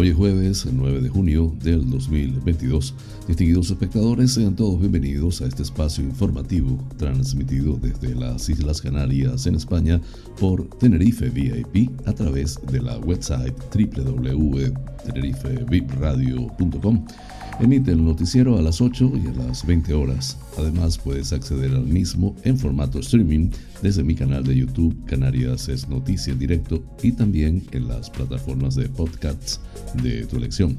Hoy es jueves 9 de junio del 2022. Distinguidos espectadores, sean todos bienvenidos a este espacio informativo transmitido desde las Islas Canarias en España por Tenerife VIP a través de la website www.tenerifevipradio.com Emite el noticiero a las 8 y a las 20 horas. Además, puedes acceder al mismo en formato streaming desde mi canal de YouTube Canarias es Noticia directo y también en las plataformas de podcasts de tu elección.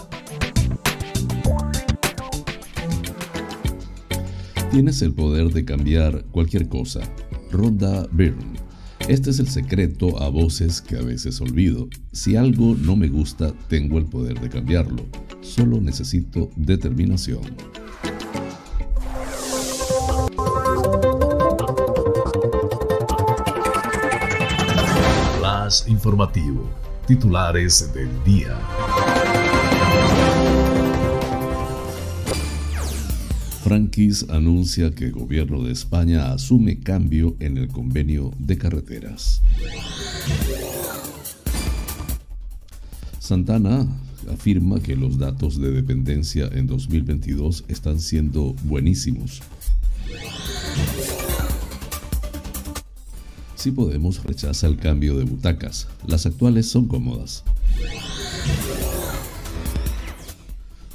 Tienes el poder de cambiar cualquier cosa. Ronda Byrne. Este es el secreto a voces que a veces olvido. Si algo no me gusta, tengo el poder de cambiarlo. Solo necesito determinación. Flash informativo. Titulares del día. Frankis anuncia que el gobierno de España asume cambio en el convenio de carreteras. Santana afirma que los datos de dependencia en 2022 están siendo buenísimos. Si Podemos rechaza el cambio de butacas, las actuales son cómodas.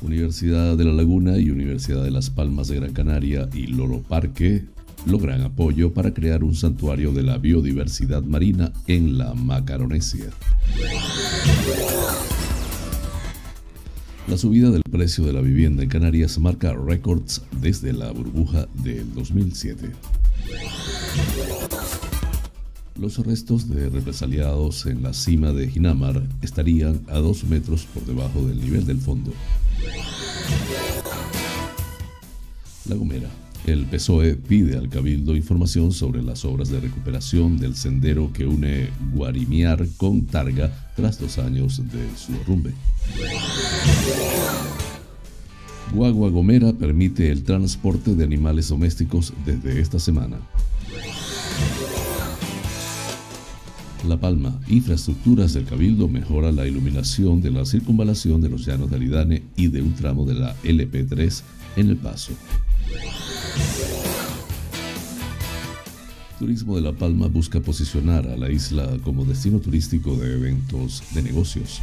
Universidad de La Laguna y Universidad de Las Palmas de Gran Canaria y Loro Parque logran apoyo para crear un santuario de la biodiversidad marina en la Macaronesia. La subida del precio de la vivienda en Canarias marca récords desde la burbuja del 2007. Los restos de represaliados en la cima de Ginamar estarían a dos metros por debajo del nivel del fondo. La Gomera. El PSOE pide al Cabildo información sobre las obras de recuperación del sendero que une Guarimiar con Targa tras dos años de su derrumbe. Guagua Gomera permite el transporte de animales domésticos desde esta semana. La Palma, infraestructuras del Cabildo mejora la iluminación de la circunvalación de los llanos de Aridane y de un tramo de la LP3 en El Paso. Turismo de La Palma busca posicionar a la isla como destino turístico de eventos de negocios.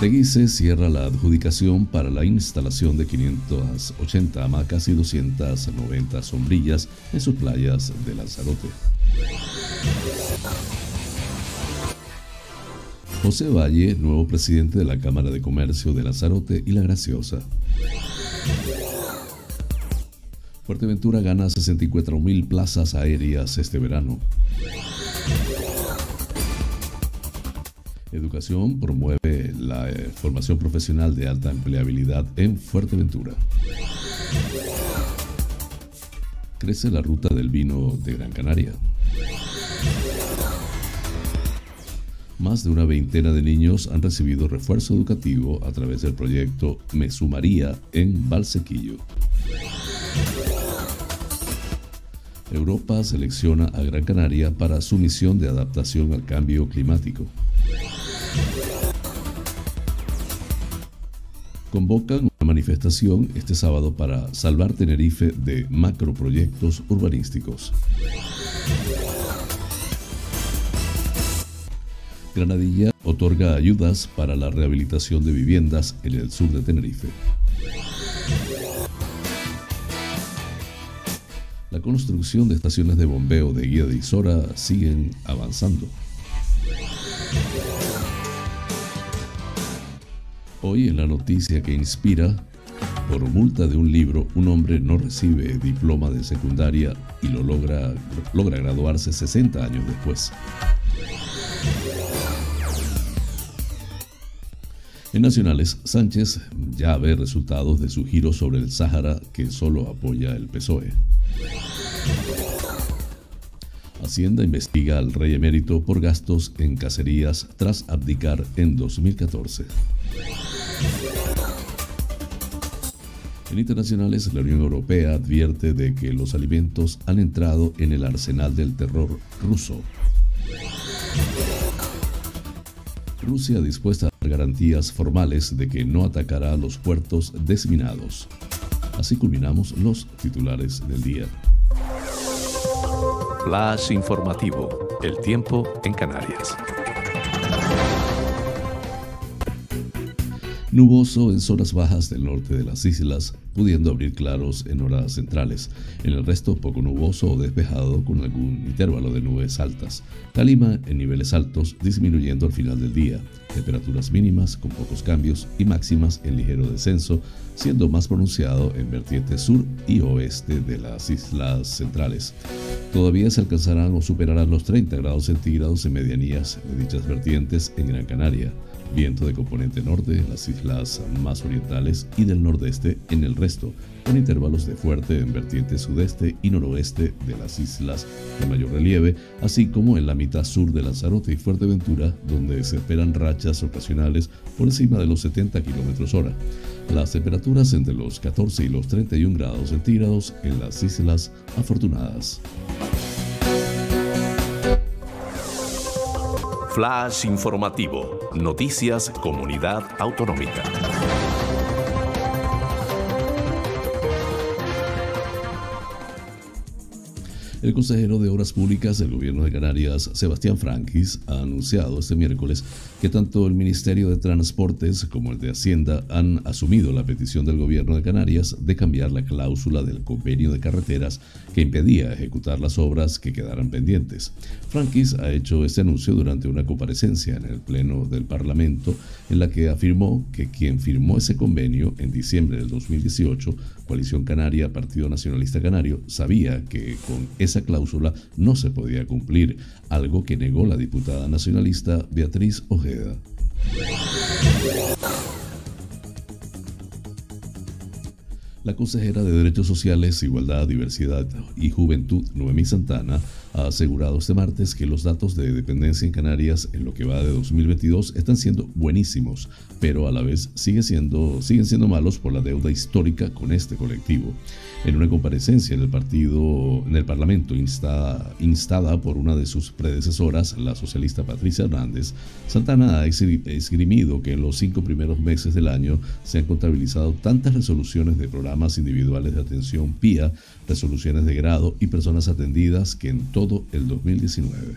Teguise cierra la adjudicación para la instalación de 580 hamacas y 290 sombrillas en sus playas de Lanzarote. José Valle, nuevo presidente de la Cámara de Comercio de Lanzarote y La Graciosa. Fuerteventura gana 64.000 plazas aéreas este verano. Educación promueve la eh, formación profesional de alta empleabilidad en Fuerteventura. Crece la ruta del vino de Gran Canaria. Más de una veintena de niños han recibido refuerzo educativo a través del proyecto Me Sumaría en Valsequillo. Europa selecciona a Gran Canaria para su misión de adaptación al cambio climático. Convocan una manifestación este sábado para salvar Tenerife de macroproyectos urbanísticos. Granadilla otorga ayudas para la rehabilitación de viviendas en el sur de Tenerife. La construcción de estaciones de bombeo de guía de Isora siguen avanzando. Hoy en la noticia que inspira, por multa de un libro, un hombre no recibe diploma de secundaria y lo logra, logra graduarse 60 años después. En Nacionales, Sánchez ya ve resultados de su giro sobre el Sáhara que solo apoya el PSOE. Hacienda investiga al rey emérito por gastos en cacerías tras abdicar en 2014. En internacionales, la Unión Europea advierte de que los alimentos han entrado en el arsenal del terror ruso. Rusia dispuesta a dar garantías formales de que no atacará los puertos desminados. Así culminamos los titulares del día. Flash informativo. El tiempo en Canarias. Nuboso en zonas bajas del norte de las islas, pudiendo abrir claros en horas centrales. En el resto, poco nuboso o despejado con algún intervalo de nubes altas. Calima en niveles altos, disminuyendo al final del día. Temperaturas mínimas con pocos cambios y máximas en ligero descenso, siendo más pronunciado en vertientes sur y oeste de las islas centrales. Todavía se alcanzarán o superarán los 30 grados centígrados en medianías de dichas vertientes en Gran Canaria viento de componente norte en las islas más orientales y del nordeste en el resto, con intervalos de fuerte en vertiente sudeste y noroeste de las islas de mayor relieve, así como en la mitad sur de Lanzarote y Fuerteventura, donde se esperan rachas ocasionales por encima de los 70 km hora. Las temperaturas entre los 14 y los 31 grados centígrados en las islas afortunadas. Flash informativo. Noticias Comunidad Autonómica. El consejero de Obras Públicas del Gobierno de Canarias, Sebastián Franquis, ha anunciado este miércoles que tanto el Ministerio de Transportes como el de Hacienda han asumido la petición del Gobierno de Canarias de cambiar la cláusula del convenio de carreteras que impedía ejecutar las obras que quedaran pendientes. Franquis ha hecho este anuncio durante una comparecencia en el Pleno del Parlamento en la que afirmó que quien firmó ese convenio en diciembre del 2018, Coalición Canaria, Partido Nacionalista Canario, sabía que con esa cláusula no se podía cumplir, algo que negó la diputada nacionalista Beatriz Ojeda. La consejera de Derechos Sociales, Igualdad, Diversidad y Juventud, Noemí Santana, ha asegurado este martes que los datos de dependencia en Canarias en lo que va de 2022 están siendo buenísimos, pero a la vez sigue siendo, siguen siendo malos por la deuda histórica con este colectivo. En una comparecencia en el partido, en el Parlamento instada, instada por una de sus predecesoras, la socialista Patricia Hernández, Santana ha esgrimido que en los cinco primeros meses del año se han contabilizado tantas resoluciones de programas individuales de atención PIA, resoluciones de grado y personas atendidas que en todo el 2019.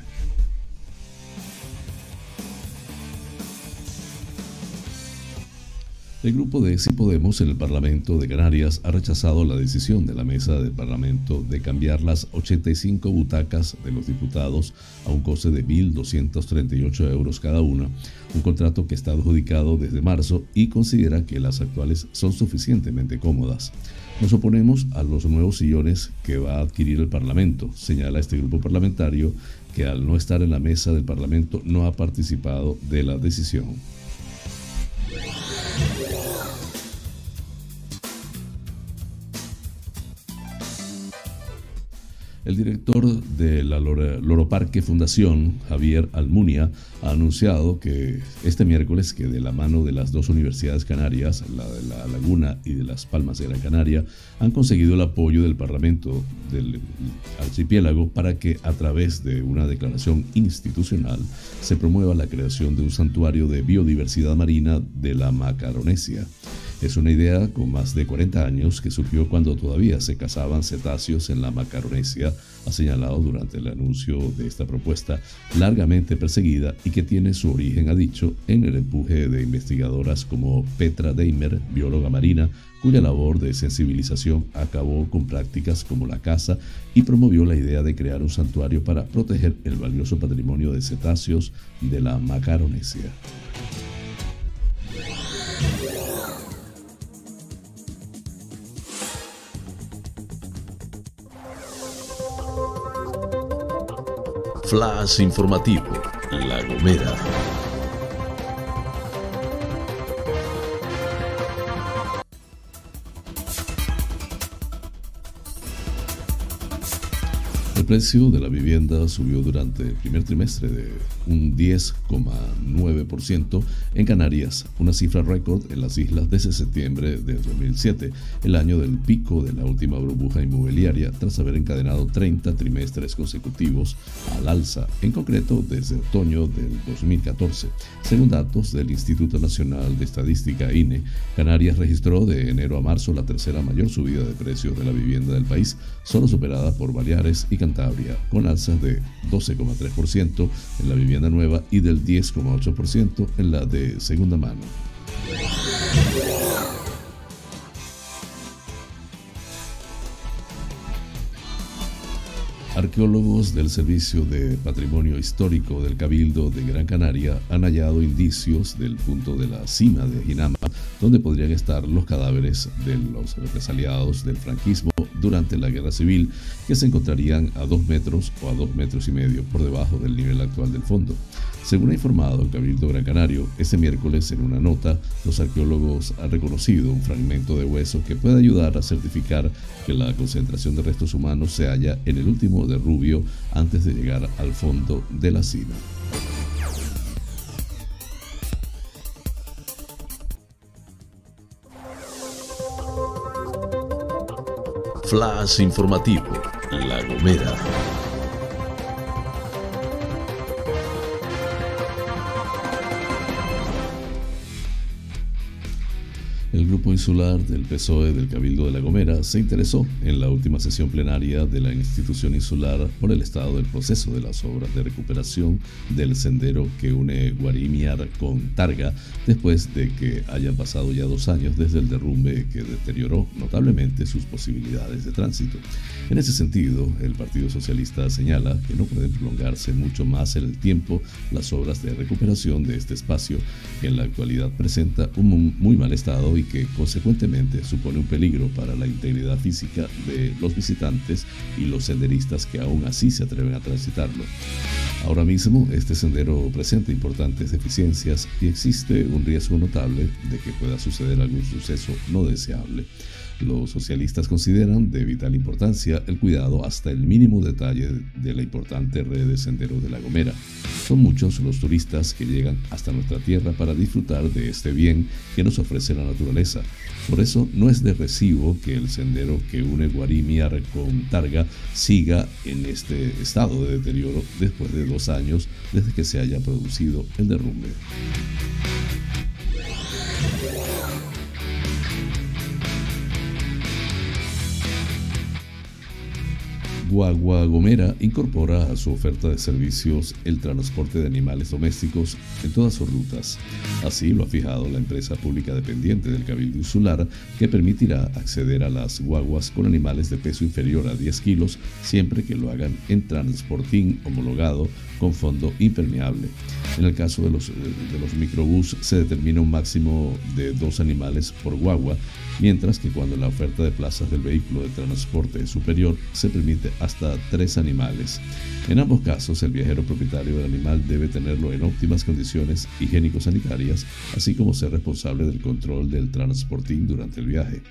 El grupo de Sí Podemos en el Parlamento de Canarias ha rechazado la decisión de la mesa del Parlamento de cambiar las 85 butacas de los diputados a un coste de 1.238 euros cada una, un contrato que está adjudicado desde marzo y considera que las actuales son suficientemente cómodas. Nos oponemos a los nuevos sillones que va a adquirir el Parlamento, señala este grupo parlamentario que al no estar en la mesa del Parlamento no ha participado de la decisión. El director de la Loro Parque Fundación, Javier Almunia, ha anunciado que este miércoles que de la mano de las dos universidades canarias, la de La Laguna y de Las Palmas de Gran Canaria, han conseguido el apoyo del Parlamento del archipiélago para que a través de una declaración institucional se promueva la creación de un santuario de biodiversidad marina de la Macaronesia. Es una idea con más de 40 años que surgió cuando todavía se cazaban cetáceos en la Macaronesia, ha señalado durante el anuncio de esta propuesta largamente perseguida y que tiene su origen, ha dicho, en el empuje de investigadoras como Petra Deimer, bióloga marina, cuya labor de sensibilización acabó con prácticas como la caza y promovió la idea de crear un santuario para proteger el valioso patrimonio de cetáceos de la Macaronesia. Flash informativo, La Gomera. El precio de la vivienda subió durante el primer trimestre de un 10,9% en Canarias, una cifra récord en las islas desde septiembre de 2007, el año del pico de la última burbuja inmobiliaria tras haber encadenado 30 trimestres consecutivos al alza, en concreto desde otoño del 2014. Según datos del Instituto Nacional de Estadística INE, Canarias registró de enero a marzo la tercera mayor subida de precios de la vivienda del país, solo superada por Baleares y Cantabria con alzas de 12,3% en la vivienda nueva y del 10,8% en la de segunda mano. Arqueólogos del Servicio de Patrimonio Histórico del Cabildo de Gran Canaria han hallado indicios del punto de la cima de Jinama, donde podrían estar los cadáveres de los represaliados del franquismo durante la Guerra Civil, que se encontrarían a dos metros o a dos metros y medio por debajo del nivel actual del fondo. Según ha informado Cabildo Gran Canario, este miércoles en una nota, los arqueólogos han reconocido un fragmento de hueso que puede ayudar a certificar que la concentración de restos humanos se halla en el último derrubio antes de llegar al fondo de la cima. Flash informativo, La Gomera. Grupo Insular del PSOE del Cabildo de La Gomera se interesó en la última sesión plenaria de la institución insular por el estado del proceso de las obras de recuperación del sendero que une Guarimiar con Targa después de que hayan pasado ya dos años desde el derrumbe que deterioró notablemente sus posibilidades de tránsito. En ese sentido, el Partido Socialista señala que no pueden prolongarse mucho más en el tiempo las obras de recuperación de este espacio que en la actualidad presenta un muy mal estado y que consecuentemente supone un peligro para la integridad física de los visitantes y los senderistas que aún así se atreven a transitarlo. Ahora mismo este sendero presenta importantes deficiencias y existe un riesgo notable de que pueda suceder algún suceso no deseable. Los socialistas consideran de vital importancia el cuidado hasta el mínimo detalle de la importante red de senderos de La Gomera. Son muchos los turistas que llegan hasta nuestra tierra para disfrutar de este bien que nos ofrece la naturaleza. Por eso no es de recibo que el sendero que une Guarimiar con Targa siga en este estado de deterioro después de dos años desde que se haya producido el derrumbe. Guagua Gomera incorpora a su oferta de servicios el transporte de animales domésticos en todas sus rutas. Así lo ha fijado la empresa pública dependiente del Cabildo Insular, que permitirá acceder a las guaguas con animales de peso inferior a 10 kilos siempre que lo hagan en transportín homologado con fondo impermeable. En el caso de los, de los microbús se determina un máximo de dos animales por guagua, mientras que cuando la oferta de plazas del vehículo de transporte es superior se permite hasta tres animales. En ambos casos, el viajero propietario del animal debe tenerlo en óptimas condiciones higiénico-sanitarias, así como ser responsable del control del transportín durante el viaje.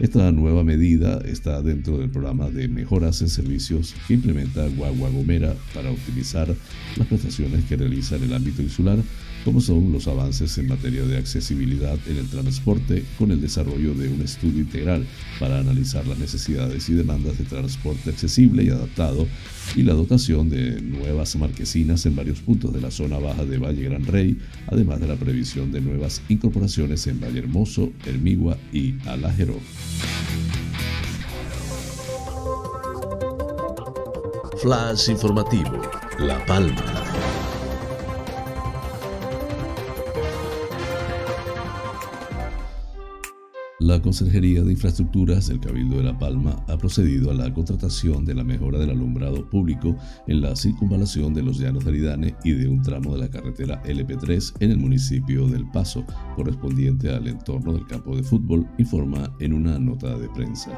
Esta nueva medida está dentro del programa de mejoras en servicios que implementa Guagua Gomera para optimizar las prestaciones que realiza en el ámbito insular como son los avances en materia de accesibilidad en el transporte con el desarrollo de un estudio integral para analizar las necesidades y demandas de transporte accesible y adaptado y la dotación de nuevas marquesinas en varios puntos de la zona baja de Valle Gran Rey, además de la previsión de nuevas incorporaciones en Valle Hermoso, Hermigua y Alajero. Flash informativo, La Palma. La Consejería de Infraestructuras del Cabildo de La Palma ha procedido a la contratación de la mejora del alumbrado público en la circunvalación de los Llanos de Aridane y de un tramo de la carretera LP3 en el municipio del Paso, correspondiente al entorno del campo de fútbol, informa en una nota de prensa.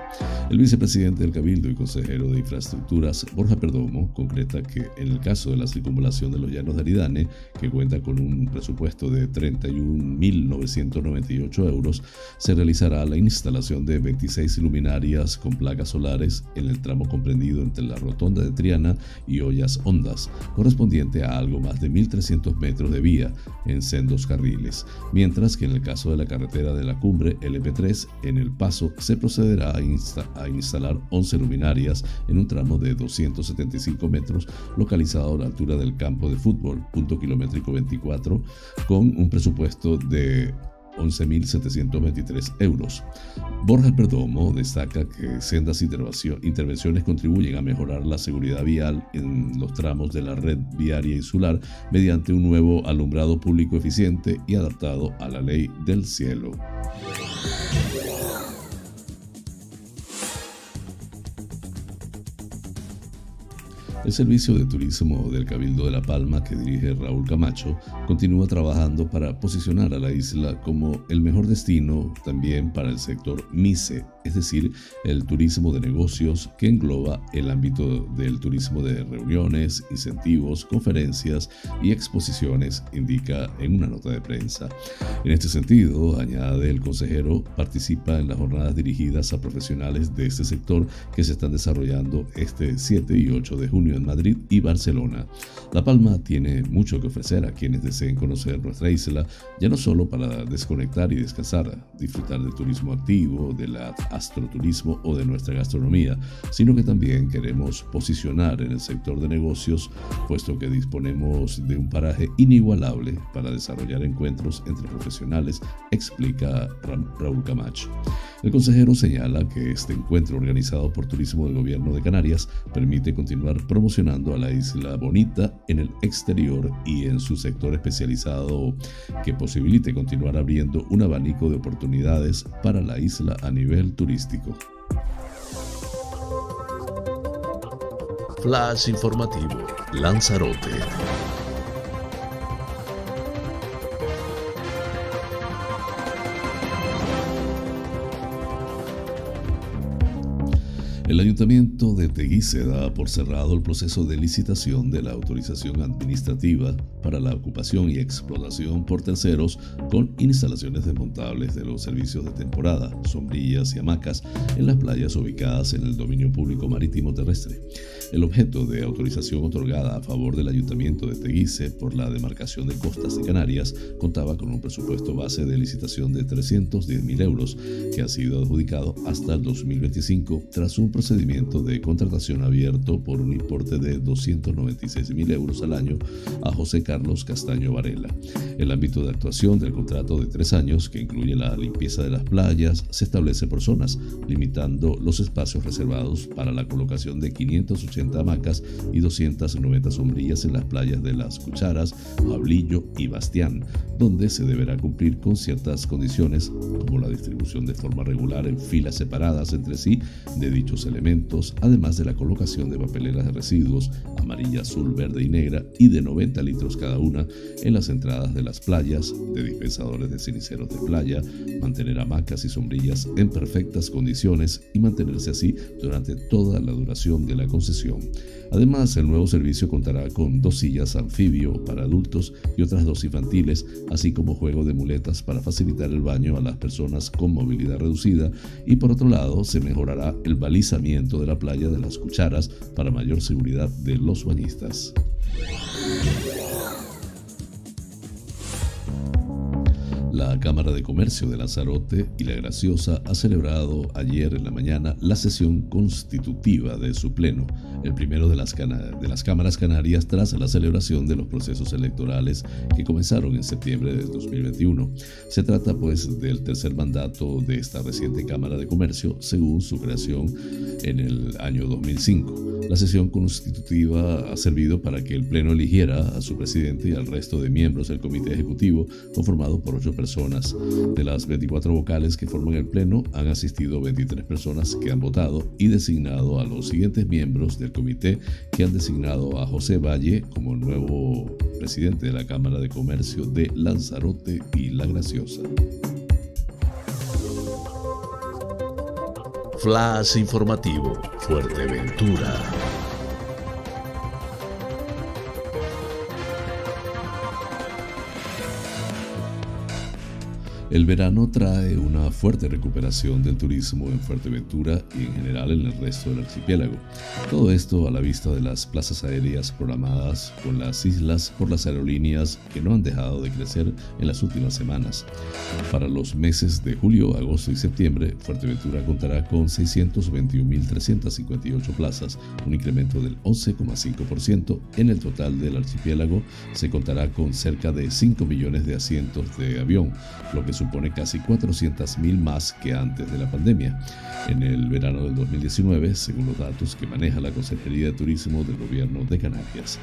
El vicepresidente del Cabildo y consejero de Infraestructuras, Borja Perdomo, concreta que en el caso de la circunvalación de los Llanos de Aridane, que cuenta con un presupuesto de 31.998 euros, se realizará la instalación de 26 luminarias con placas solares en el tramo comprendido entre la rotonda de Triana y Ollas Hondas, correspondiente a algo más de 1.300 metros de vía en sendos carriles, mientras que en el caso de la carretera de la cumbre LP3 en el paso se procederá a, a instalar 11 luminarias en un tramo de 275 metros localizado a la altura del campo de fútbol, punto kilométrico 24, con un presupuesto de 11.723 euros. Borja Perdomo destaca que sendas intervenciones contribuyen a mejorar la seguridad vial en los tramos de la red viaria insular mediante un nuevo alumbrado público eficiente y adaptado a la ley del cielo. El Servicio de Turismo del Cabildo de La Palma, que dirige Raúl Camacho, continúa trabajando para posicionar a la isla como el mejor destino también para el sector MICE, es decir, el turismo de negocios que engloba el ámbito del turismo de reuniones, incentivos, conferencias y exposiciones, indica en una nota de prensa. En este sentido, añade el consejero, participa en las jornadas dirigidas a profesionales de este sector que se están desarrollando este 7 y 8 de junio en Madrid y Barcelona. La Palma tiene mucho que ofrecer a quienes deseen conocer nuestra isla, ya no solo para desconectar y descansar, disfrutar del turismo activo, del astroturismo o de nuestra gastronomía, sino que también queremos posicionar en el sector de negocios, puesto que disponemos de un paraje inigualable para desarrollar encuentros entre profesionales, explica Raúl Camacho. El consejero señala que este encuentro organizado por Turismo del Gobierno de Canarias permite continuar promocionando a la isla bonita en el exterior y en su sector especializado que posibilite continuar abriendo un abanico de oportunidades para la isla a nivel turístico. Flash informativo, Lanzarote. El Ayuntamiento de Teguise da por cerrado el proceso de licitación de la autorización administrativa para la ocupación y explotación por terceros con instalaciones desmontables de los servicios de temporada, sombrillas y hamacas en las playas ubicadas en el dominio público marítimo terrestre. El objeto de autorización otorgada a favor del Ayuntamiento de Teguise por la demarcación de costas de Canarias contaba con un presupuesto base de licitación de 310.000 euros que ha sido adjudicado hasta el 2025 tras un procedimiento de contratación abierto por un importe de 296 mil euros al año a José Carlos Castaño Varela. El ámbito de actuación del contrato de tres años, que incluye la limpieza de las playas, se establece por zonas, limitando los espacios reservados para la colocación de 580 hamacas y 290 sombrillas en las playas de Las Cucharas, Pablillo y Bastián, donde se deberá cumplir con ciertas condiciones, como la distribución de forma regular en filas separadas entre sí de dichos elementos, además de la colocación de papeleras de residuos amarilla, azul, verde y negra y de 90 litros cada una en las entradas de las playas, de dispensadores de ceniceros de playa, mantener hamacas y sombrillas en perfectas condiciones y mantenerse así durante toda la duración de la concesión. Además, el nuevo servicio contará con dos sillas anfibio para adultos y otras dos infantiles, así como juego de muletas para facilitar el baño a las personas con movilidad reducida y por otro lado se mejorará el balizamiento de la playa de las cucharas para mayor seguridad de los bañistas. La Cámara de Comercio de Lanzarote y La Graciosa ha celebrado ayer en la mañana la sesión constitutiva de su pleno, el primero de las, de las cámaras canarias tras la celebración de los procesos electorales que comenzaron en septiembre de 2021. Se trata pues del tercer mandato de esta reciente Cámara de Comercio según su creación en el año 2005. La sesión constitutiva ha servido para que el Pleno eligiera a su presidente y al resto de miembros del Comité Ejecutivo, conformado por ocho personas. De las 24 vocales que forman el Pleno, han asistido 23 personas que han votado y designado a los siguientes miembros del comité que han designado a José Valle como nuevo presidente de la Cámara de Comercio de Lanzarote y La Graciosa. Flash informativo, Fuerteventura. El verano trae una fuerte recuperación del turismo en Fuerteventura y en general en el resto del archipiélago. Todo esto a la vista de las plazas aéreas programadas con las islas por las aerolíneas que no han dejado de crecer en las últimas semanas. Para los meses de julio, agosto y septiembre, Fuerteventura contará con 621.358 plazas, un incremento del 11,5%. En el total del archipiélago se contará con cerca de 5 millones de asientos de avión, lo que supone casi 400.000 más que antes de la pandemia. En el verano del 2019, según los datos que maneja la Consejería de Turismo del Gobierno de Canarias.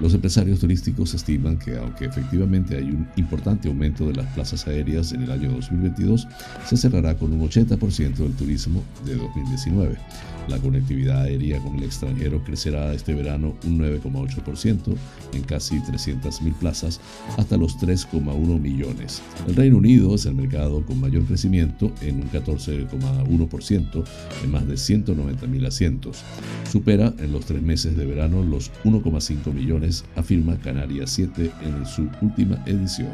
Los empresarios turísticos estiman que aunque efectivamente hay un importante aumento de las plazas aéreas en el año 2022, se cerrará con un 80% del turismo de 2019. La conectividad aérea con el extranjero crecerá este verano un 9,8% en casi 300.000 plazas hasta los 3,1 millones. El Reino Unido es el mercado con mayor crecimiento en un 14,1% en más de 190.000 asientos. Supera en los tres meses de verano los 1,5 millones, afirma Canarias 7 en su última edición.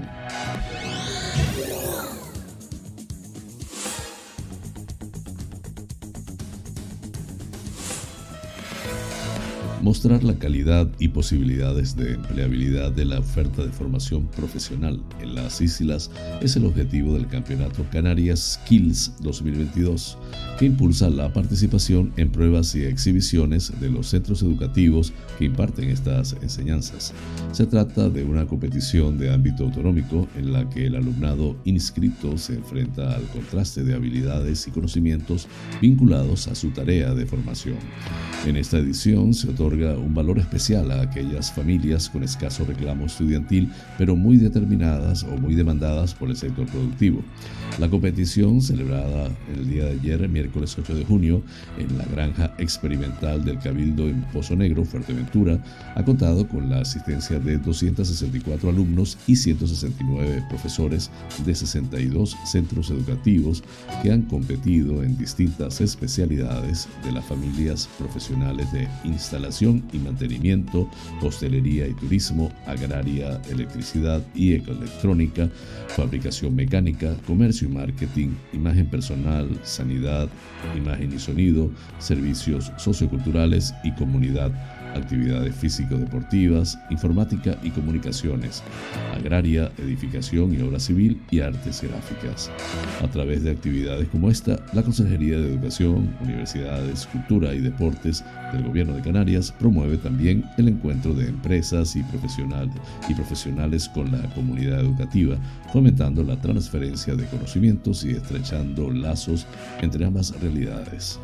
Mostrar la calidad y posibilidades de empleabilidad de la oferta de formación profesional en las islas es el objetivo del Campeonato Canarias Skills 2022, que impulsa la participación en pruebas y exhibiciones de los centros educativos que imparten estas enseñanzas. Se trata de una competición de ámbito autonómico en la que el alumnado inscrito se enfrenta al contraste de habilidades y conocimientos vinculados a su tarea de formación. En esta edición se otorga un valor especial a aquellas familias con escaso reclamo estudiantil, pero muy determinadas o muy demandadas por el sector productivo. La competición, celebrada el día de ayer, miércoles 8 de junio, en la granja experimental del Cabildo en Pozo Negro, Fuerteventura, ha contado con la asistencia de 264 alumnos y 169 profesores de 62 centros educativos que han competido en distintas especialidades de las familias profesionales de instalación y mantenimiento, hostelería y turismo, agraria, electricidad y ecoelectrónica, fabricación mecánica, comercio y marketing, imagen personal, sanidad, imagen y sonido, servicios socioculturales y comunidad actividades físico-deportivas, informática y comunicaciones, agraria, edificación y obra civil y artes gráficas. A través de actividades como esta, la Consejería de Educación, Universidades, Cultura y Deportes del Gobierno de Canarias promueve también el encuentro de empresas y profesionales, y profesionales con la comunidad educativa, fomentando la transferencia de conocimientos y estrechando lazos entre ambas realidades.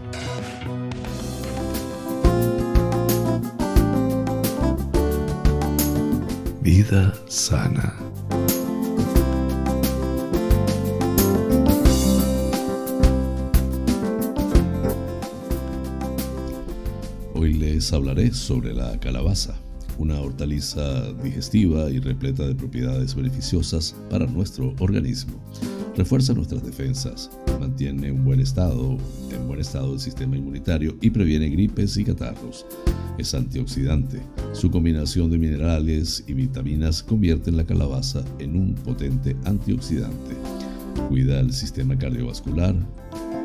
Vida sana. Hoy les hablaré sobre la calabaza, una hortaliza digestiva y repleta de propiedades beneficiosas para nuestro organismo. Refuerza nuestras defensas, mantiene un buen estado, en buen estado el sistema inmunitario y previene gripes y catarros. Es antioxidante. Su combinación de minerales y vitaminas convierte la calabaza en un potente antioxidante. Cuida el sistema cardiovascular,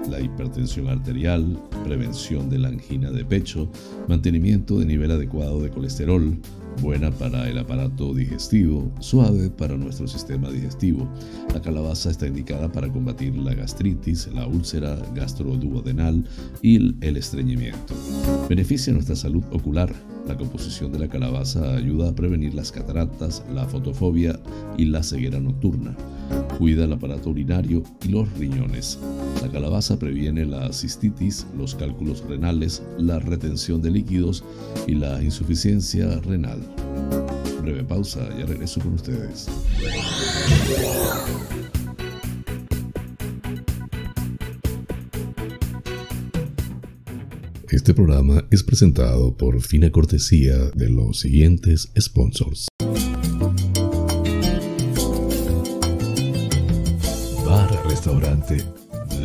la hipertensión arterial, prevención de la angina de pecho, mantenimiento de nivel adecuado de colesterol, buena para el aparato digestivo, suave para nuestro sistema digestivo. La calabaza está indicada para combatir la gastritis, la úlcera gastroduodenal y el estreñimiento. Beneficia nuestra salud ocular. La composición de la calabaza ayuda a prevenir las cataratas, la fotofobia y la ceguera nocturna. Cuida el aparato urinario y los riñones. La calabaza previene la cistitis, los cálculos renales, la retención de líquidos y la insuficiencia renal. Breve pausa, ya regreso con ustedes. Este programa es presentado por fina cortesía de los siguientes sponsors.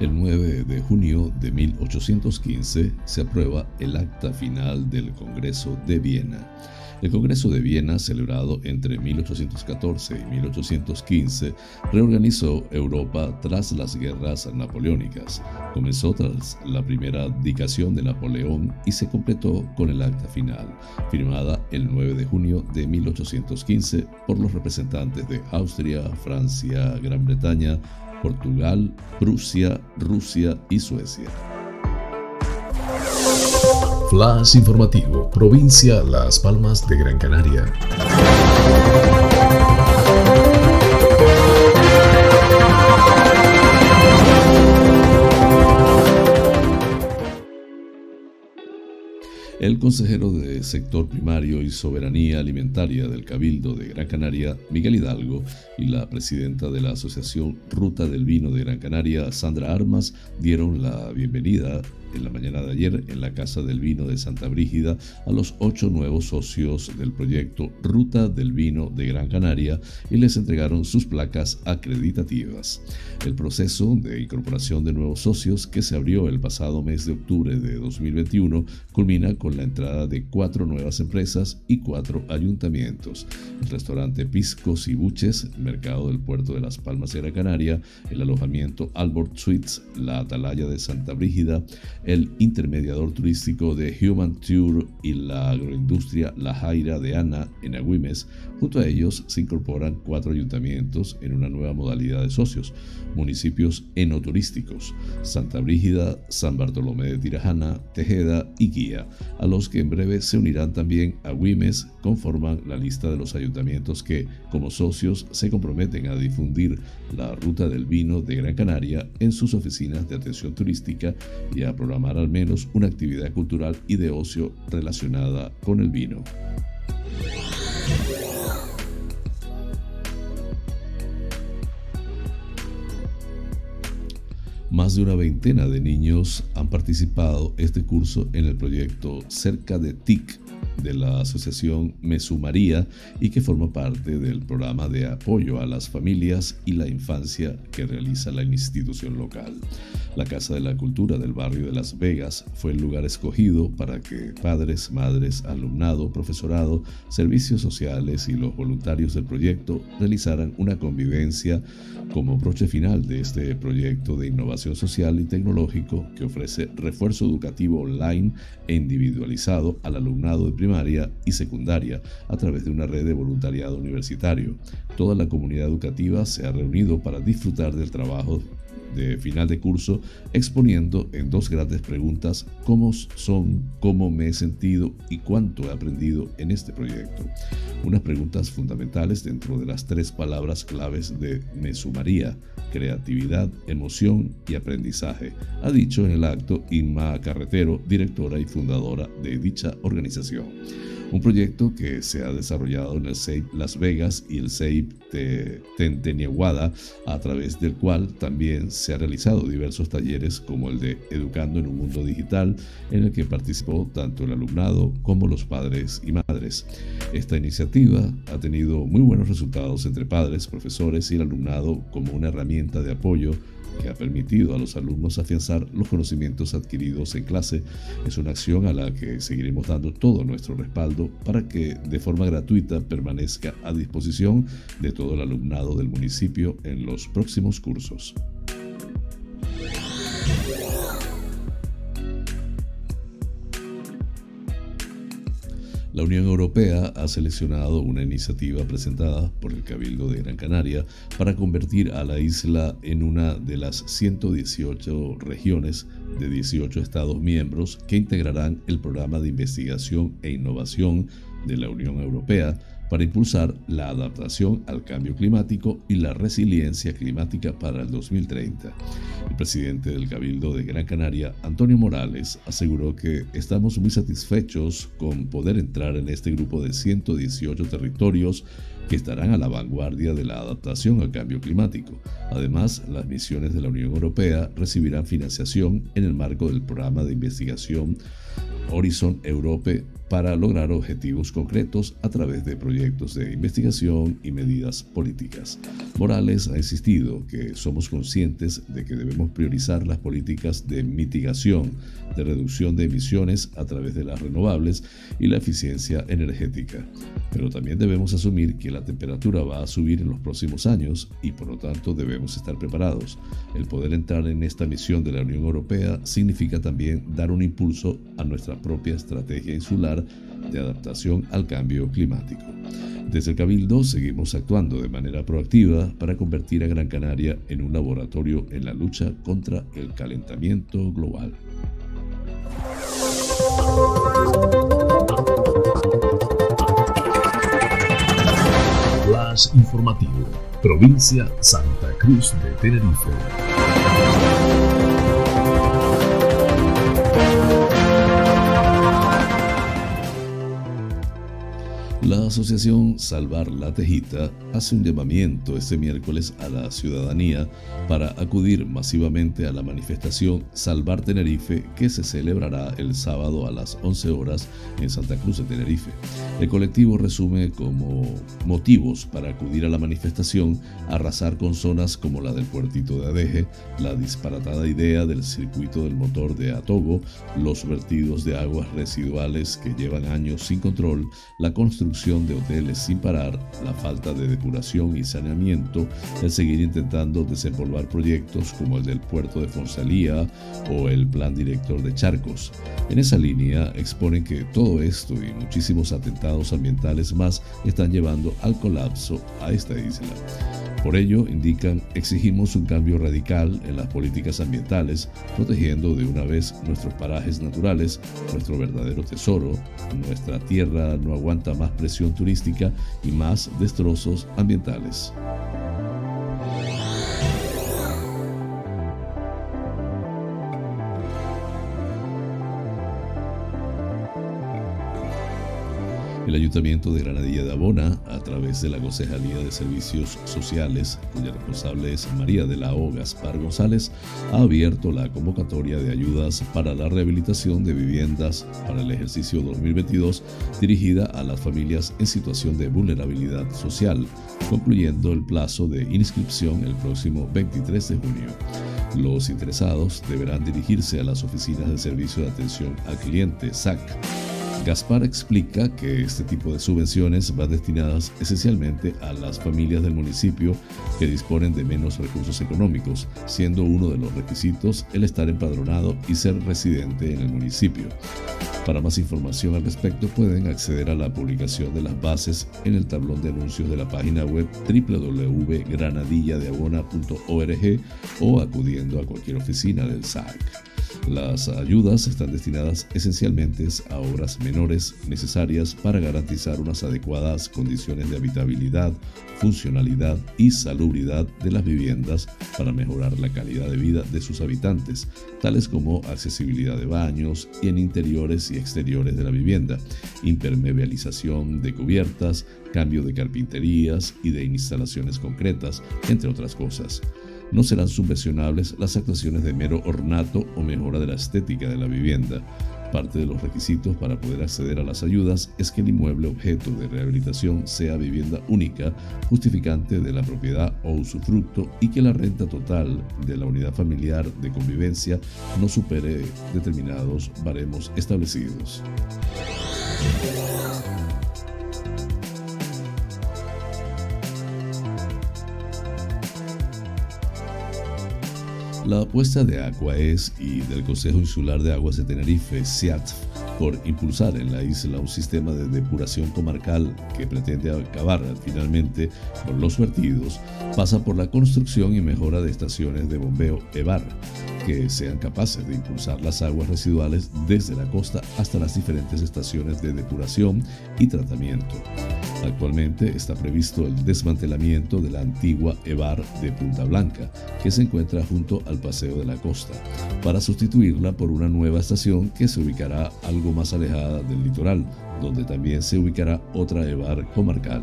El 9 de junio de 1815 se aprueba el acta final del Congreso de Viena el Congreso de Viena, celebrado entre 1814 y 1815, reorganizó Europa tras las guerras napoleónicas. Comenzó tras la primera abdicación de Napoleón y se completó con el acta final, firmada el 9 de junio de 1815 por los representantes de Austria, Francia, Gran Bretaña, Portugal, Prusia, Rusia y Suecia. Flash informativo, provincia Las Palmas de Gran Canaria. El consejero de Sector Primario y Soberanía Alimentaria del Cabildo de Gran Canaria, Miguel Hidalgo, y la presidenta de la Asociación Ruta del Vino de Gran Canaria, Sandra Armas, dieron la bienvenida en la mañana de ayer en la Casa del Vino de Santa Brígida a los ocho nuevos socios del proyecto Ruta del Vino de Gran Canaria y les entregaron sus placas acreditativas. El proceso de incorporación de nuevos socios que se abrió el pasado mes de octubre de 2021 culmina con la entrada de cuatro nuevas empresas y cuatro ayuntamientos. El restaurante Piscos y Buches, mercado del puerto de Las Palmas de Gran Canaria, el alojamiento Albert Suites, la Atalaya de Santa Brígida, el intermediador turístico de Human Tour y la agroindustria La Jaira de Ana en Agüimes. Junto a ellos se incorporan cuatro ayuntamientos en una nueva modalidad de socios, municipios enoturísticos, Santa Brígida, San Bartolomé de Tirajana, Tejeda y Guía, a los que en breve se unirán también Agüimes, conforman la lista de los ayuntamientos que, como socios, se comprometen a difundir la ruta del vino de Gran Canaria en sus oficinas de atención turística y a programar al menos una actividad cultural y de ocio relacionada con el vino. Más de una veintena de niños han participado este curso en el proyecto Cerca de TIC de la asociación Me Sumaría y que forma parte del programa de apoyo a las familias y la infancia que realiza la institución local. La Casa de la Cultura del barrio de Las Vegas fue el lugar escogido para que padres, madres, alumnado, profesorado, servicios sociales y los voluntarios del proyecto realizaran una convivencia como broche final de este proyecto de innovación social y tecnológico que ofrece refuerzo educativo online e individualizado al alumnado primaria y secundaria a través de una red de voluntariado universitario. Toda la comunidad educativa se ha reunido para disfrutar del trabajo de final de curso exponiendo en dos grandes preguntas cómo son, cómo me he sentido y cuánto he aprendido en este proyecto. Unas preguntas fundamentales dentro de las tres palabras claves de Me Sumaría, creatividad, emoción y aprendizaje, ha dicho en el acto Inma Carretero, directora y fundadora de dicha organización un proyecto que se ha desarrollado en el SEIP Las Vegas y el SEIP de Tentenieguada, a través del cual también se han realizado diversos talleres como el de Educando en un Mundo Digital, en el que participó tanto el alumnado como los padres y madres. Esta iniciativa ha tenido muy buenos resultados entre padres, profesores y el alumnado como una herramienta de apoyo que ha permitido a los alumnos afianzar los conocimientos adquiridos en clase, es una acción a la que seguiremos dando todo nuestro respaldo para que de forma gratuita permanezca a disposición de todo el alumnado del municipio en los próximos cursos. La Unión Europea ha seleccionado una iniciativa presentada por el Cabildo de Gran Canaria para convertir a la isla en una de las 118 regiones de 18 Estados miembros que integrarán el programa de investigación e innovación de la Unión Europea para impulsar la adaptación al cambio climático y la resiliencia climática para el 2030. El presidente del Cabildo de Gran Canaria, Antonio Morales, aseguró que estamos muy satisfechos con poder entrar en este grupo de 118 territorios que estarán a la vanguardia de la adaptación al cambio climático. Además, las misiones de la Unión Europea recibirán financiación en el marco del programa de investigación Horizon Europe para lograr objetivos concretos a través de proyectos de investigación y medidas políticas. Morales ha insistido que somos conscientes de que debemos priorizar las políticas de mitigación, de reducción de emisiones a través de las renovables y la eficiencia energética. Pero también debemos asumir que la temperatura va a subir en los próximos años y por lo tanto debemos estar preparados. El poder entrar en esta misión de la Unión Europea significa también dar un impulso a nuestra propia estrategia insular de adaptación al cambio climático. Desde el Cabildo seguimos actuando de manera proactiva para convertir a Gran Canaria en un laboratorio en la lucha contra el calentamiento global. Flash informativo, provincia Santa Cruz de Tenerife. La asociación Salvar la Tejita hace un llamamiento este miércoles a la ciudadanía para acudir masivamente a la manifestación Salvar Tenerife que se celebrará el sábado a las 11 horas en Santa Cruz de Tenerife. El colectivo resume como motivos para acudir a la manifestación arrasar con zonas como la del puertito de Adeje, la disparatada idea del circuito del motor de Atogo, los vertidos de aguas residuales que llevan años sin control, la construcción de hoteles sin parar, la falta de depuración y saneamiento, el seguir intentando desempolvar proyectos como el del puerto de Fonsalía o el plan director de Charcos. En esa línea exponen que todo esto y muchísimos atentados ambientales más están llevando al colapso a esta isla. Por ello, indican, exigimos un cambio radical en las políticas ambientales, protegiendo de una vez nuestros parajes naturales, nuestro verdadero tesoro. Nuestra tierra no aguanta más presión turística y más destrozos ambientales. El Ayuntamiento de Granadilla de Abona, a través de la Concejalía de Servicios Sociales, cuya responsable es María de la O. Gaspar González, ha abierto la convocatoria de ayudas para la rehabilitación de viviendas para el ejercicio 2022 dirigida a las familias en situación de vulnerabilidad social, concluyendo el plazo de inscripción el próximo 23 de junio. Los interesados deberán dirigirse a las oficinas de servicio de atención al cliente SAC Gaspar explica que este tipo de subvenciones van destinadas esencialmente a las familias del municipio que disponen de menos recursos económicos, siendo uno de los requisitos el estar empadronado y ser residente en el municipio. Para más información al respecto pueden acceder a la publicación de las bases en el tablón de anuncios de la página web www.granadilladeabona.org o acudiendo a cualquier oficina del SAC. Las ayudas están destinadas esencialmente a obras menores necesarias para garantizar unas adecuadas condiciones de habitabilidad, funcionalidad y salubridad de las viviendas para mejorar la calidad de vida de sus habitantes, tales como accesibilidad de baños y en interiores y exteriores de la vivienda, impermeabilización de cubiertas, cambio de carpinterías y de instalaciones concretas, entre otras cosas no serán subvencionables las actuaciones de mero ornato o mejora de la estética de la vivienda. Parte de los requisitos para poder acceder a las ayudas es que el inmueble objeto de rehabilitación sea vivienda única, justificante de la propiedad o usufructo y que la renta total de la unidad familiar de convivencia no supere determinados baremos establecidos. La apuesta de es y del Consejo Insular de Aguas de Tenerife, SEAT, por impulsar en la isla un sistema de depuración comarcal que pretende acabar finalmente con los vertidos, pasa por la construcción y mejora de estaciones de bombeo EVAR, que sean capaces de impulsar las aguas residuales desde la costa hasta las diferentes estaciones de depuración y tratamiento. Actualmente está previsto el desmantelamiento de la antigua EVAR de Punta Blanca, que se encuentra junto al Paseo de la Costa, para sustituirla por una nueva estación que se ubicará algo más alejada del litoral, donde también se ubicará otra EVAR comarcal.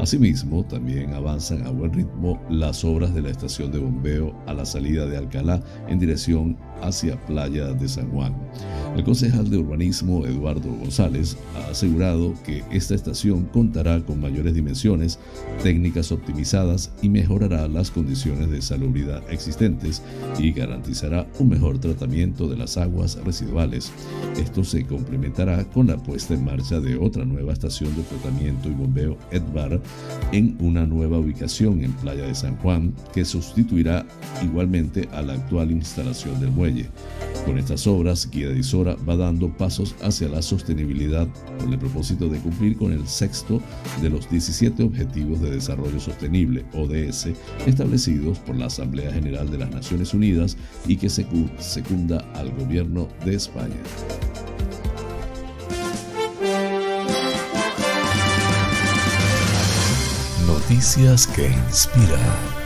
Asimismo, también avanzan a buen ritmo las obras de la estación de bombeo a la salida de Alcalá en dirección hacia Playa de San Juan. El concejal de urbanismo Eduardo González ha asegurado que esta estación contará con mayores dimensiones, técnicas optimizadas y mejorará las condiciones de salubridad existentes y garantizará un mejor tratamiento de las aguas residuales. Esto se complementará con la puesta en marcha de otra nueva estación de tratamiento y bombeo Edbar en una nueva ubicación en Playa de San Juan que sustituirá igualmente a la actual instalación del muelle. Con estas obras, Guía de Isora va dando pasos hacia la sostenibilidad con el propósito de cumplir con el sexto de los 17 Objetivos de Desarrollo Sostenible, ODS, establecidos por la Asamblea General de las Naciones Unidas y que secunda al Gobierno de España. Noticias que inspiran.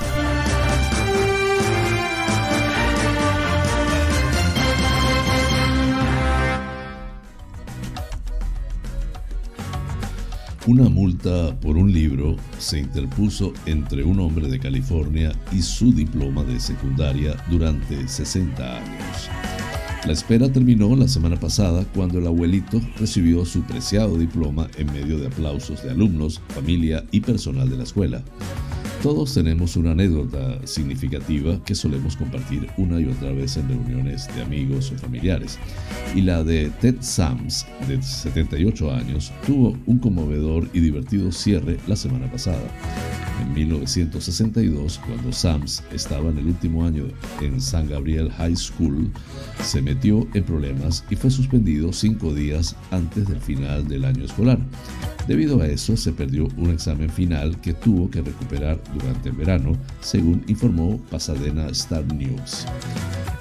Una multa por un libro se interpuso entre un hombre de California y su diploma de secundaria durante 60 años. La espera terminó la semana pasada cuando el abuelito recibió su preciado diploma en medio de aplausos de alumnos, familia y personal de la escuela. Todos tenemos una anécdota significativa que solemos compartir una y otra vez en reuniones de amigos o familiares. Y la de Ted Sams, de 78 años, tuvo un conmovedor y divertido cierre la semana pasada. En 1962, cuando Sams estaba en el último año en San Gabriel High School, se metió en problemas y fue suspendido cinco días antes del final del año escolar. Debido a eso, se perdió un examen final que tuvo que recuperar durante el verano, según informó Pasadena Star News.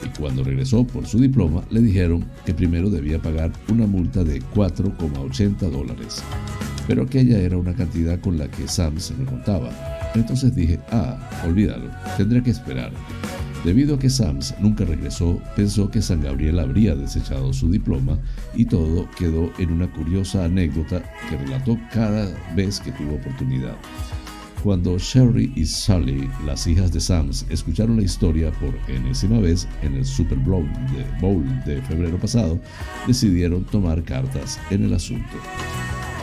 Y cuando regresó por su diploma, le dijeron que primero debía pagar una multa de 4,80 dólares. Pero aquella era una cantidad con la que Sam se me contaba. Entonces dije, ah, olvídalo, tendré que esperar. Debido a que Sams nunca regresó, pensó que San Gabriel habría desechado su diploma y todo quedó en una curiosa anécdota que relató cada vez que tuvo oportunidad. Cuando Sherry y Sally, las hijas de Sams, escucharon la historia por enésima vez en el Super Bowl de, Bowl de febrero pasado, decidieron tomar cartas en el asunto.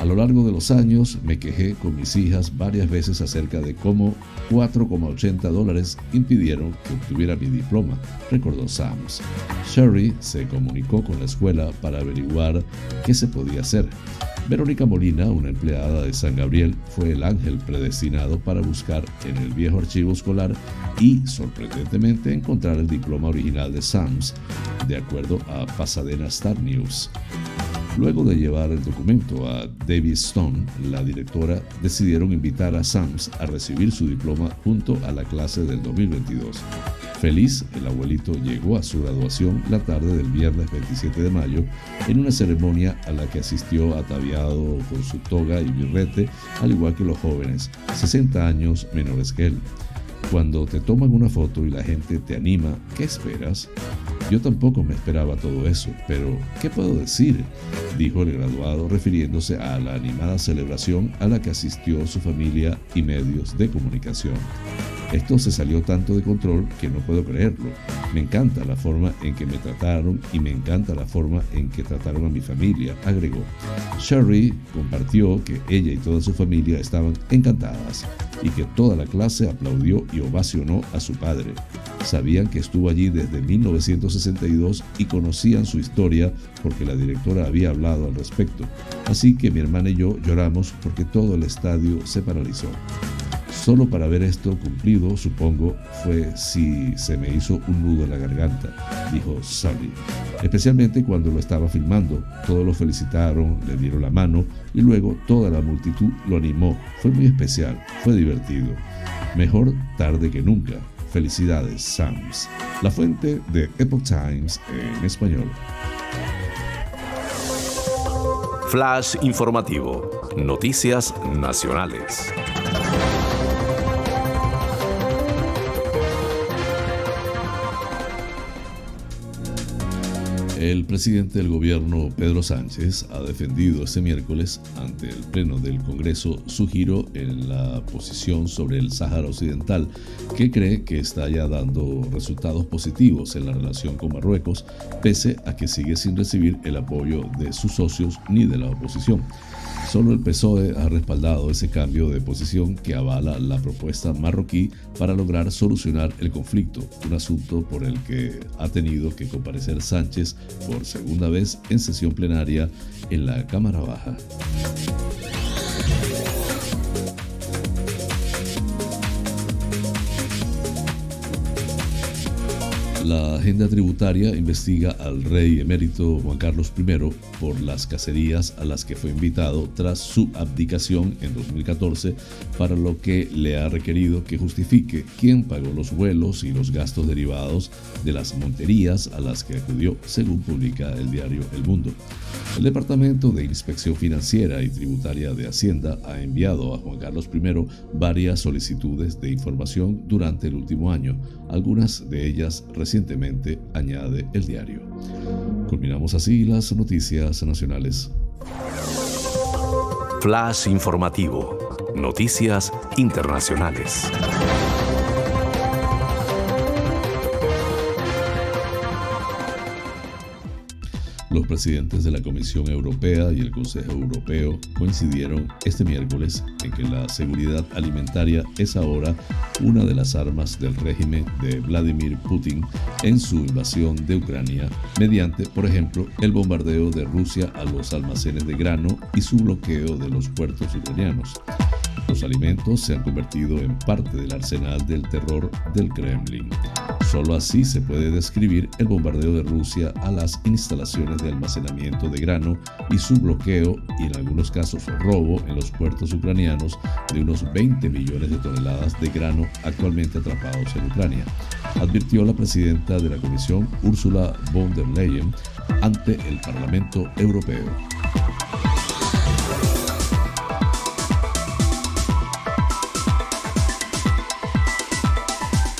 A lo largo de los años me quejé con mis hijas varias veces acerca de cómo 4,80 dólares impidieron que obtuviera mi diploma, recordó Sams. Sherry se comunicó con la escuela para averiguar qué se podía hacer. Verónica Molina, una empleada de San Gabriel, fue el ángel predestinado para buscar en el viejo archivo escolar y, sorprendentemente, encontrar el diploma original de Sams, de acuerdo a Pasadena Star News. Luego de llevar el documento a David Stone, la directora, decidieron invitar a Sams a recibir su diploma junto a la clase del 2022. Feliz, el abuelito llegó a su graduación la tarde del viernes 27 de mayo en una ceremonia a la que asistió ataviado con su toga y birrete, al igual que los jóvenes, 60 años menores que él. Cuando te toman una foto y la gente te anima, ¿qué esperas? Yo tampoco me esperaba todo eso, pero ¿qué puedo decir? dijo el graduado refiriéndose a la animada celebración a la que asistió su familia y medios de comunicación. Esto se salió tanto de control que no puedo creerlo. Me encanta la forma en que me trataron y me encanta la forma en que trataron a mi familia, agregó. Sherry compartió que ella y toda su familia estaban encantadas y que toda la clase aplaudió y ovacionó a su padre. Sabían que estuvo allí desde 1962 y conocían su historia porque la directora había hablado al respecto. Así que mi hermana y yo lloramos porque todo el estadio se paralizó. Solo para ver esto cumplido, supongo, fue si se me hizo un nudo en la garganta, dijo Sully. Especialmente cuando lo estaba filmando. Todos lo felicitaron, le dieron la mano y luego toda la multitud lo animó. Fue muy especial, fue divertido. Mejor tarde que nunca. Felicidades, Sams. La fuente de Epoch Times en español. Flash informativo. Noticias nacionales. El presidente del gobierno, Pedro Sánchez, ha defendido este miércoles ante el Pleno del Congreso su giro en la posición sobre el Sáhara Occidental, que cree que está ya dando resultados positivos en la relación con Marruecos, pese a que sigue sin recibir el apoyo de sus socios ni de la oposición. Solo el PSOE ha respaldado ese cambio de posición que avala la propuesta marroquí para lograr solucionar el conflicto, un asunto por el que ha tenido que comparecer Sánchez por segunda vez en sesión plenaria en la Cámara Baja. La agenda tributaria investiga al rey emérito Juan Carlos I por las cacerías a las que fue invitado tras su abdicación en 2014, para lo que le ha requerido que justifique quién pagó los vuelos y los gastos derivados de las monterías a las que acudió, según publica el diario El Mundo. El Departamento de Inspección Financiera y Tributaria de Hacienda ha enviado a Juan Carlos I varias solicitudes de información durante el último año, algunas de ellas recientemente, añade el diario. Culminamos así las noticias nacionales. Flash informativo. Noticias internacionales. Los presidentes de la Comisión Europea y el Consejo Europeo coincidieron este miércoles en que la seguridad alimentaria es ahora una de las armas del régimen de Vladimir Putin en su invasión de Ucrania, mediante, por ejemplo, el bombardeo de Rusia a los almacenes de grano y su bloqueo de los puertos ucranianos. Los alimentos se han convertido en parte del arsenal del terror del Kremlin. Solo así se puede describir el bombardeo de Rusia a las instalaciones de almacenamiento de grano y su bloqueo y en algunos casos robo en los puertos ucranianos de unos 20 millones de toneladas de grano actualmente atrapados en Ucrania, advirtió la presidenta de la Comisión, Ursula von der Leyen, ante el Parlamento Europeo.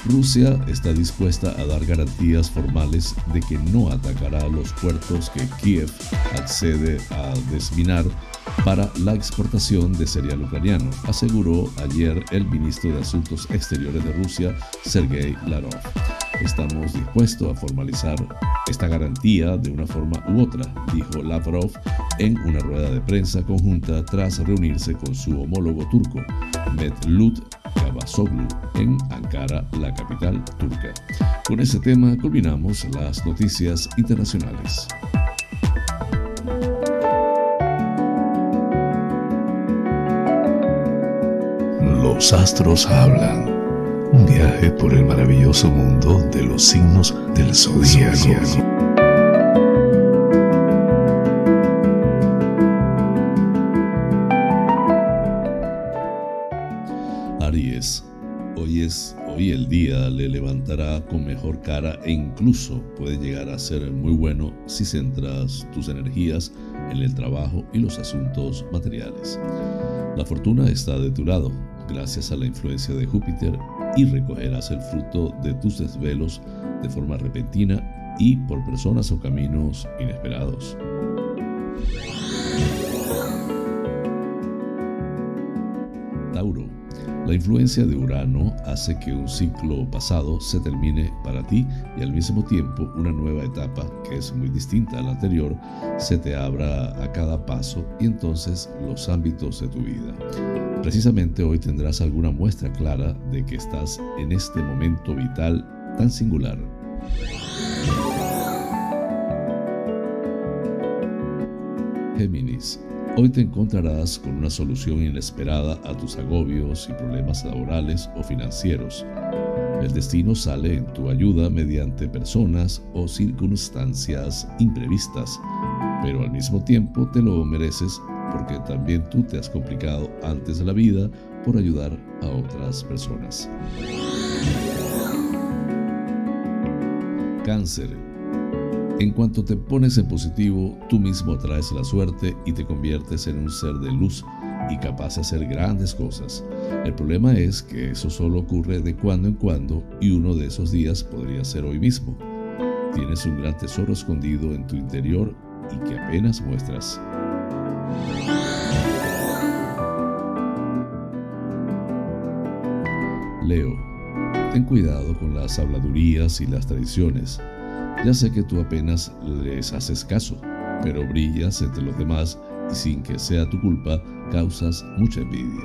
Rusia está dispuesta a dar garantías formales de que no atacará los puertos que Kiev accede a desminar para la exportación de cereal ucraniano, aseguró ayer el ministro de Asuntos Exteriores de Rusia, Sergei Larov. Estamos dispuestos a formalizar esta garantía de una forma u otra, dijo Lavrov en una rueda de prensa conjunta tras reunirse con su homólogo turco, Mevlut Cavazoglu, en Ankara, la capital turca. Con ese tema culminamos las noticias internacionales. Los astros hablan. Un viaje por el maravilloso mundo de los signos del zodiaco. Con mejor cara e incluso puede llegar a ser muy bueno si centras tus energías en el trabajo y los asuntos materiales. La fortuna está de tu lado, gracias a la influencia de Júpiter y recogerás el fruto de tus desvelos de forma repentina y por personas o caminos inesperados. La influencia de Urano hace que un ciclo pasado se termine para ti y al mismo tiempo una nueva etapa, que es muy distinta a la anterior, se te abra a cada paso y entonces los ámbitos de tu vida. Precisamente hoy tendrás alguna muestra clara de que estás en este momento vital tan singular. Géminis, hoy te encontrarás con una solución inesperada a tus agobios y problemas laborales o financieros. El destino sale en tu ayuda mediante personas o circunstancias imprevistas, pero al mismo tiempo te lo mereces porque también tú te has complicado antes de la vida por ayudar a otras personas. Cáncer. En cuanto te pones en positivo, tú mismo atraes la suerte y te conviertes en un ser de luz y capaz de hacer grandes cosas. El problema es que eso solo ocurre de cuando en cuando y uno de esos días podría ser hoy mismo. Tienes un gran tesoro escondido en tu interior y que apenas muestras. Leo, ten cuidado con las habladurías y las tradiciones. Ya sé que tú apenas les haces caso, pero brillas entre los demás y sin que sea tu culpa causas mucha envidia.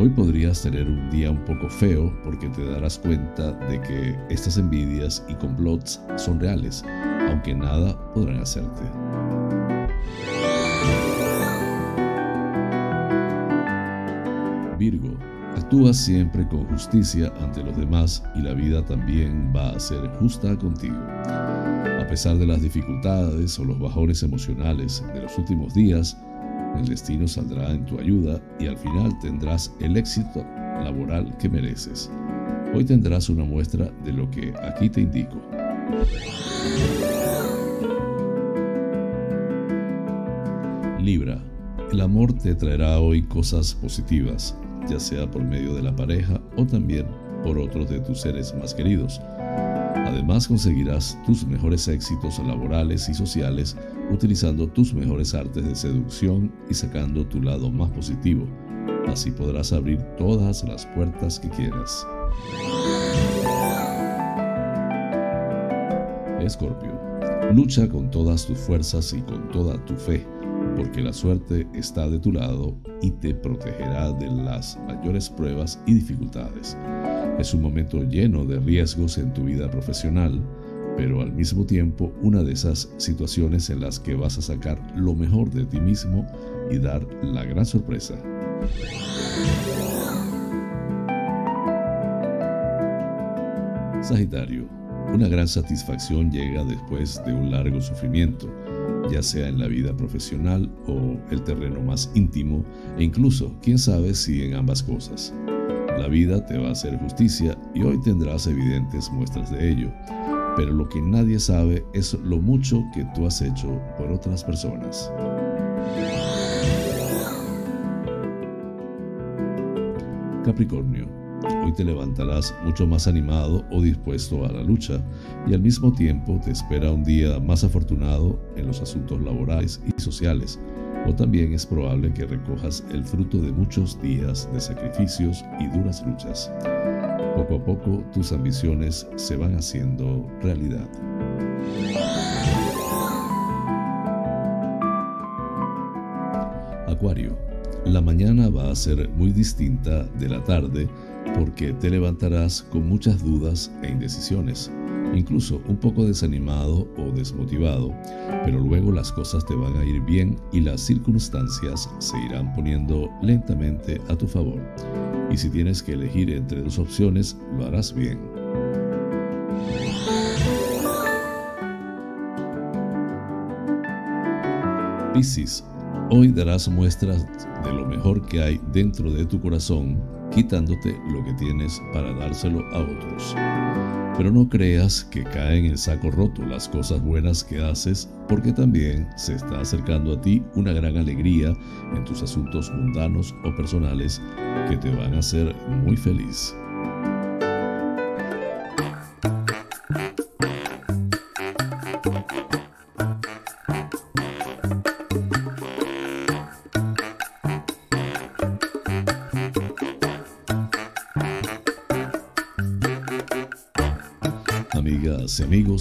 Hoy podrías tener un día un poco feo porque te darás cuenta de que estas envidias y complots son reales, aunque nada podrán hacerte. Virgo, actúa siempre con justicia ante los demás y la vida también va a ser justa contigo. A pesar de las dificultades o los bajones emocionales de los últimos días, el destino saldrá en tu ayuda y al final tendrás el éxito laboral que mereces. Hoy tendrás una muestra de lo que aquí te indico. Libra, el amor te traerá hoy cosas positivas, ya sea por medio de la pareja o también por otros de tus seres más queridos. Además conseguirás tus mejores éxitos laborales y sociales utilizando tus mejores artes de seducción y sacando tu lado más positivo. Así podrás abrir todas las puertas que quieras. Escorpio, lucha con todas tus fuerzas y con toda tu fe, porque la suerte está de tu lado y te protegerá de las mayores pruebas y dificultades. Es un momento lleno de riesgos en tu vida profesional, pero al mismo tiempo una de esas situaciones en las que vas a sacar lo mejor de ti mismo y dar la gran sorpresa. Sagitario, una gran satisfacción llega después de un largo sufrimiento, ya sea en la vida profesional o el terreno más íntimo, e incluso, quién sabe si en ambas cosas. La vida te va a hacer justicia y hoy tendrás evidentes muestras de ello, pero lo que nadie sabe es lo mucho que tú has hecho por otras personas. Capricornio, hoy te levantarás mucho más animado o dispuesto a la lucha y al mismo tiempo te espera un día más afortunado en los asuntos laborales y sociales o también es probable que recojas el fruto de muchos días de sacrificios y duras luchas. Poco a poco tus ambiciones se van haciendo realidad. Acuario, la mañana va a ser muy distinta de la tarde porque te levantarás con muchas dudas e indecisiones incluso un poco desanimado o desmotivado, pero luego las cosas te van a ir bien y las circunstancias se irán poniendo lentamente a tu favor. Y si tienes que elegir entre dos opciones, lo harás bien. Piscis, hoy darás muestras de lo mejor que hay dentro de tu corazón, quitándote lo que tienes para dárselo a otros. Pero no creas que caen en saco roto las cosas buenas que haces, porque también se está acercando a ti una gran alegría en tus asuntos mundanos o personales que te van a hacer muy feliz.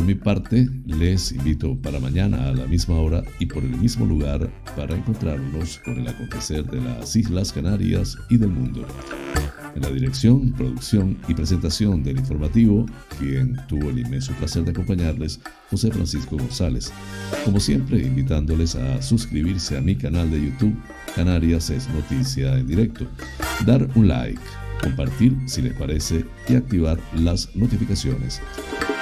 Por mi parte, les invito para mañana a la misma hora y por el mismo lugar para encontrarnos con el acontecer de las Islas Canarias y del mundo. En la dirección, producción y presentación del informativo, quien tuvo el inmenso placer de acompañarles, José Francisco González. Como siempre, invitándoles a suscribirse a mi canal de YouTube, Canarias es Noticia en Directo, dar un like, compartir si les parece y activar las notificaciones.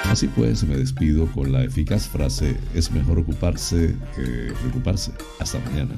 Así pues, me despido con la eficaz frase, es mejor ocuparse que preocuparse. Hasta mañana.